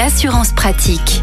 l'assurance pratique.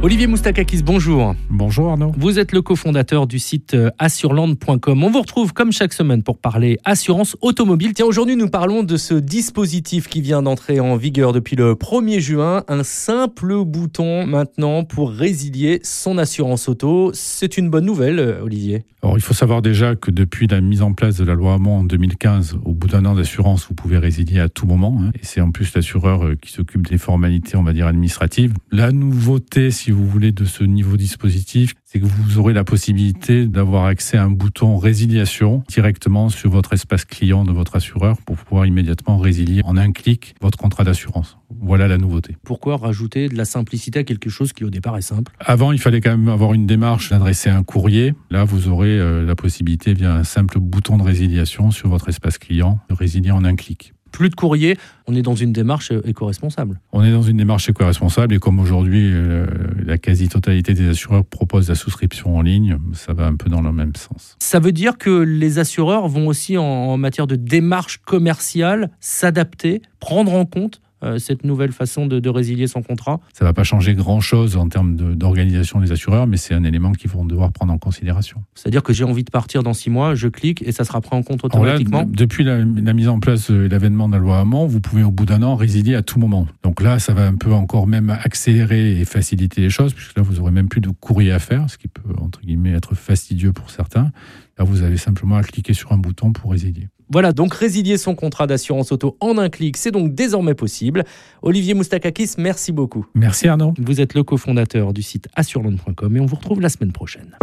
Olivier Moustakakis, bonjour. Bonjour Arnaud. Vous êtes le cofondateur du site euh, assureland.com. On vous retrouve comme chaque semaine pour parler assurance automobile. Tiens, aujourd'hui nous parlons de ce dispositif qui vient d'entrer en vigueur depuis le 1er juin. Un simple bouton maintenant pour résilier son assurance auto. C'est une bonne nouvelle, euh, Olivier. Il faut savoir déjà que depuis la mise en place de la loi Hamon en 2015, au bout d'un an d'assurance, vous pouvez résilier à tout moment. Hein. et c'est en plus l'assureur euh, qui s'occupe des formalités, on va dire, administratives. La nouveauté, si si vous voulez, de ce niveau dispositif, c'est que vous aurez la possibilité d'avoir accès à un bouton résiliation directement sur votre espace client de votre assureur pour pouvoir immédiatement résilier en un clic votre contrat d'assurance. Voilà la nouveauté. Pourquoi rajouter de la simplicité à quelque chose qui au départ est simple? Avant, il fallait quand même avoir une démarche d'adresser un courrier. Là, vous aurez euh, la possibilité via un simple bouton de résiliation sur votre espace client de résilier en un clic plus de courrier. On est dans une démarche éco-responsable. On est dans une démarche éco-responsable et comme aujourd'hui euh, la quasi-totalité des assureurs proposent la souscription en ligne, ça va un peu dans le même sens. Ça veut dire que les assureurs vont aussi en matière de démarche commerciale s'adapter, prendre en compte euh, cette nouvelle façon de, résilier son contrat Ça ne va pas changer grand-chose en termes d'organisation des assureurs, mais c'est un élément qu'ils vont devoir prendre en considération. C'est-à-dire que j'ai envie de partir dans six mois, je clique et ça sera pris en compte automatiquement Depuis la, mise en place de l'avènement de la loi Hamon, vous pouvez au bout d'un an résilier à tout moment. Donc là, ça va un peu encore même accélérer et faciliter les choses, puisque là, vous aurez même plus de courrier à faire, ce qui peut, entre guillemets, être fastidieux pour certains. Là, vous avez simplement à cliquer sur un bouton pour résilier. Voilà, donc résilier son contrat d'assurance auto en un clic, c'est donc désormais possible. Olivier Moustakakis, merci beaucoup. Merci Arnaud. Vous êtes le cofondateur du site assureland.com et on vous retrouve la semaine prochaine.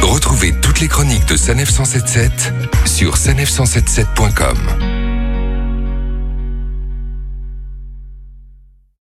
Retrouvez toutes les chroniques de Sanef 177 sur sanef177.com.